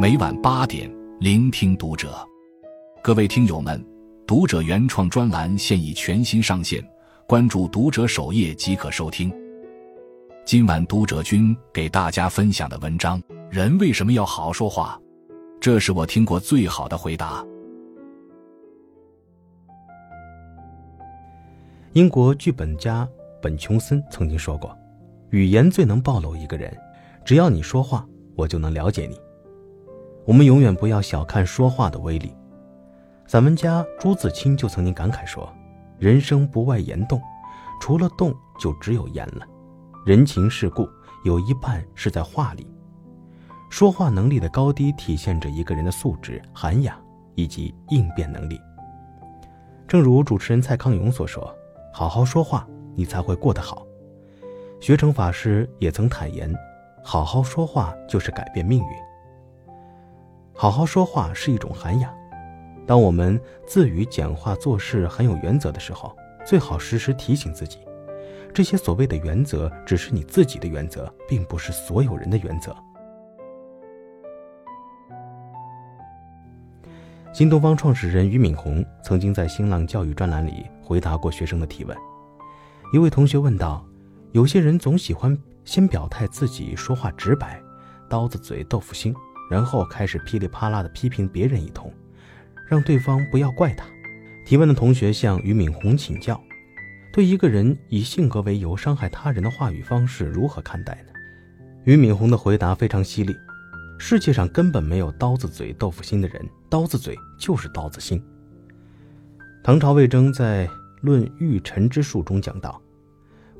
每晚八点，聆听读者。各位听友们，读者原创专栏现已全新上线，关注读者首页即可收听。今晚读者君给大家分享的文章：人为什么要好说话？这是我听过最好的回答。英国剧本家本琼森曾经说过：“语言最能暴露一个人，只要你说话，我就能了解你。”我们永远不要小看说话的威力。散文家朱自清就曾经感慨说：“人生不外言动，除了动就只有言了。人情世故有一半是在话里。说话能力的高低体现着一个人的素质、涵养以及应变能力。正如主持人蔡康永所说：‘好好说话，你才会过得好。’学成法师也曾坦言：‘好好说话就是改变命运。’”好好说话是一种涵养。当我们自语讲话做事很有原则的时候，最好时时提醒自己，这些所谓的原则只是你自己的原则，并不是所有人的原则。新东方创始人俞敏洪曾经在新浪教育专栏里回答过学生的提问。一位同学问道：“有些人总喜欢先表态自己说话直白，刀子嘴豆腐心。”然后开始噼里啪啦的批评别人一通，让对方不要怪他。提问的同学向俞敏洪请教：对一个人以性格为由伤害他人的话语方式如何看待呢？俞敏洪的回答非常犀利：世界上根本没有刀子嘴豆腐心的人，刀子嘴就是刀子心。唐朝魏征在《论玉臣之术》中讲到：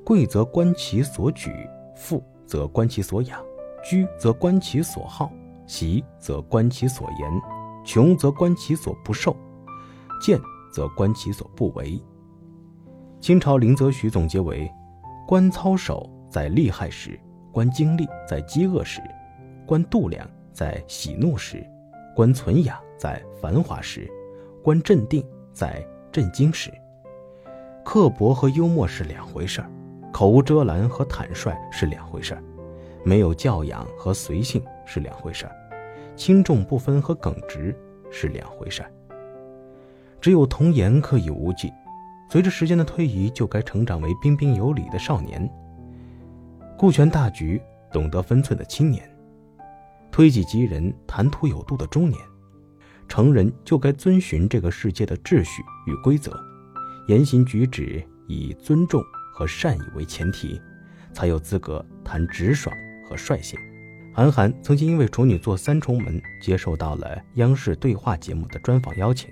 贵则观其所举，富则观其所养，居则观其所好。喜则观其所言，穷则观其所不受，贱则观其所不为。清朝林则徐总结为：观操守在利害时，观精力在饥饿时，观度量在喜怒时，观存养在繁华时，观镇定在震惊时。刻薄和幽默是两回事儿，口无遮拦和坦率是两回事儿，没有教养和随性是两回事儿。轻重不分和耿直是两回事儿。只有童颜可以无忌，随着时间的推移，就该成长为彬彬有礼的少年；顾全大局、懂得分寸的青年；推己及人、谈吐有度的中年。成人就该遵循这个世界的秩序与规则，言行举止以尊重和善意为前提，才有资格谈直爽和率性。韩寒曾经因为处女座三重门，接受到了央视对话节目的专访邀请。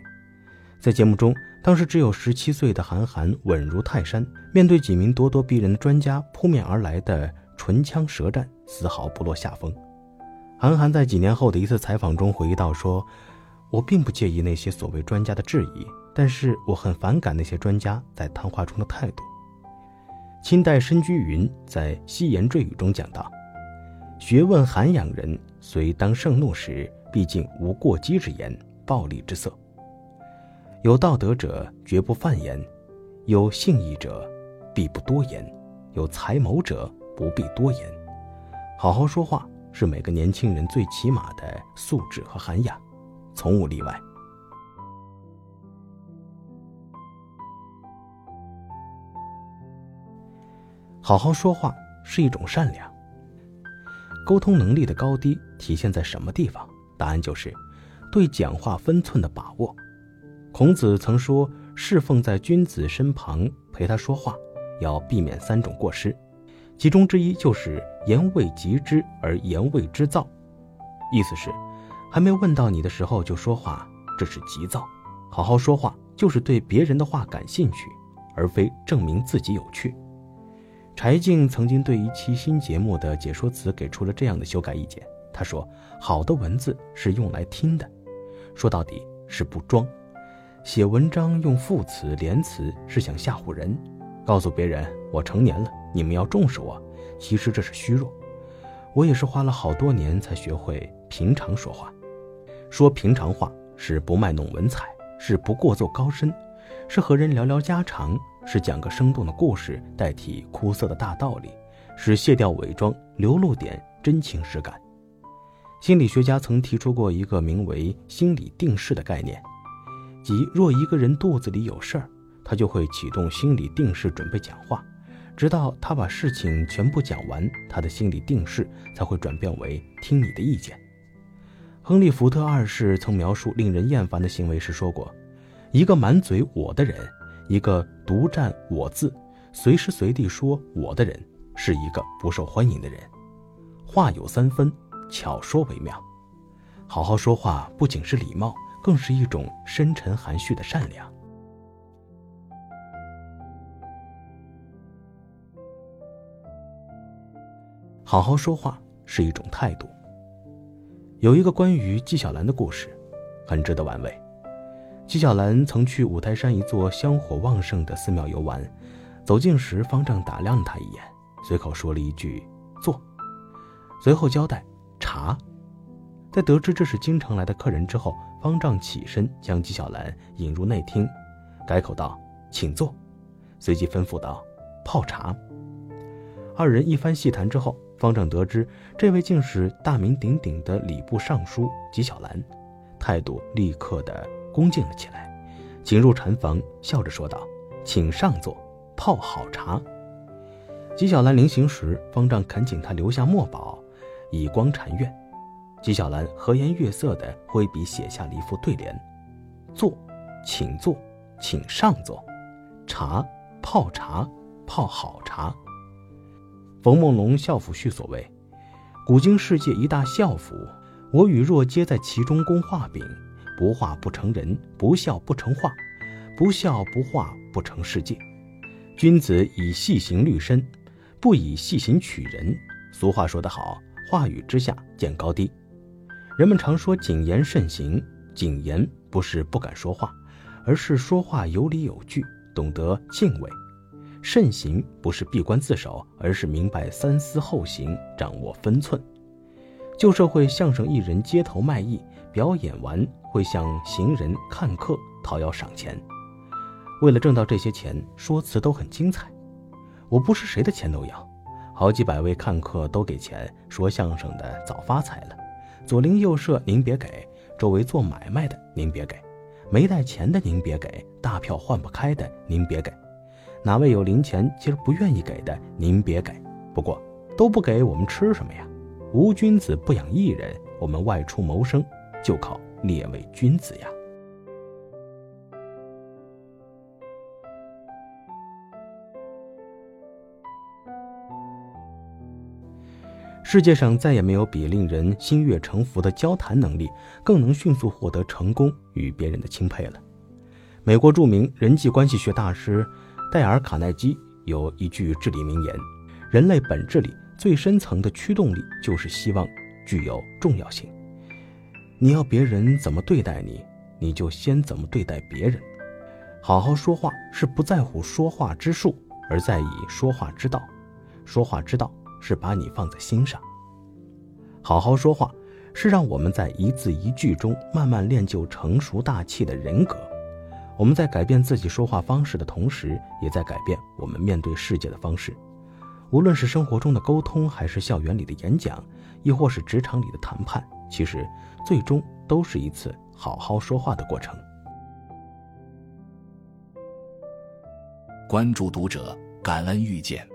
在节目中，当时只有十七岁的韩寒稳如泰山，面对几名咄咄逼人的专家扑面而来的唇枪舌战，丝毫不落下风。韩寒在几年后的一次采访中回忆到说：“我并不介意那些所谓专家的质疑，但是我很反感那些专家在谈话中的态度。”清代申居云在《西言赘语》中讲到。学问涵养人，虽当盛怒时，毕竟无过激之言、暴力之色。有道德者绝不犯言，有信义者必不多言，有才谋者不必多言。好好说话是每个年轻人最起码的素质和涵养，从无例外。好好说话是一种善良。沟通能力的高低体现在什么地方？答案就是对讲话分寸的把握。孔子曾说：“侍奉在君子身旁陪他说话，要避免三种过失，其中之一就是言未及之而言未之躁。意思是，还没问到你的时候就说话，这是急躁。好好说话就是对别人的话感兴趣，而非证明自己有趣。”柴静曾经对一期新节目的解说词给出了这样的修改意见。他说：“好的文字是用来听的，说到底是不装。写文章用副词连词是想吓唬人，告诉别人我成年了，你们要重视我。其实这是虚弱。我也是花了好多年才学会平常说话，说平常话是不卖弄文采，是不过做高深，是和人聊聊家常。”是讲个生动的故事代替枯涩的大道理，是卸掉伪装，流露点真情实感。心理学家曾提出过一个名为“心理定势”的概念，即若一个人肚子里有事儿，他就会启动心理定势准备讲话，直到他把事情全部讲完，他的心理定势才会转变为听你的意见。亨利·福特二世曾描述令人厌烦的行为时说过：“一个满嘴我的人，一个独占我字，随时随地说我的人，是一个不受欢迎的人。话有三分，巧说为妙。好好说话不仅是礼貌，更是一种深沉含蓄的善良。好好说话是一种态度。”有一个关于纪晓岚的故事，很值得玩味。纪晓岚曾去五台山一座香火旺盛的寺庙游玩，走近时，方丈打量了他一眼，随口说了一句“坐”，随后交代“茶”。在得知这是京城来的客人之后，方丈起身将纪晓岚引入内厅，改口道：“请坐。”随即吩咐道：“泡茶。”二人一番细谈之后。方丈得知这位竟是大名鼎鼎的礼部尚书纪晓岚，态度立刻的恭敬了起来，请入禅房，笑着说道：“请上座，泡好茶。”纪晓岚临行时，方丈恳请他留下墨宝，以光禅院。纪晓岚和颜悦色地挥笔写下了一副对联：“坐，请坐，请上座，茶，泡茶，泡好茶。”冯梦龙校府序所谓：“古今世界一大笑府，我与若皆在其中供画饼。不画不成人，不笑不成画，不笑不画不成世界。君子以细行律身，不以细行取人。俗话说得好，话语之下见高低。人们常说谨言慎行，谨言不是不敢说话，而是说话有理有据，懂得敬畏。”慎行不是闭关自守，而是明白三思后行，掌握分寸。旧社会相声艺人街头卖艺，表演完会向行人看客讨要赏钱，为了挣到这些钱，说辞都很精彩。我不是谁的钱都要，好几百位看客都给钱，说相声的早发财了。左邻右舍您别给，周围做买卖的您别给，没带钱的您别给，大票换不开的您别给。哪位有零钱，其实不愿意给的，您别给。不过都不给，我们吃什么呀？无君子不养艺人，我们外出谋生就靠列位君子呀。世界上再也没有比令人心悦诚服的交谈能力更能迅速获得成功与别人的钦佩了。美国著名人际关系学大师。戴尔·卡耐基有一句至理名言：“人类本质里最深层的驱动力，就是希望具有重要性。你要别人怎么对待你，你就先怎么对待别人。好好说话是不在乎说话之术，而在意说话之道。说话之道是把你放在心上。好好说话是让我们在一字一句中慢慢练就成熟大气的人格。”我们在改变自己说话方式的同时，也在改变我们面对世界的方式。无论是生活中的沟通，还是校园里的演讲，亦或是职场里的谈判，其实最终都是一次好好说话的过程。关注读者，感恩遇见。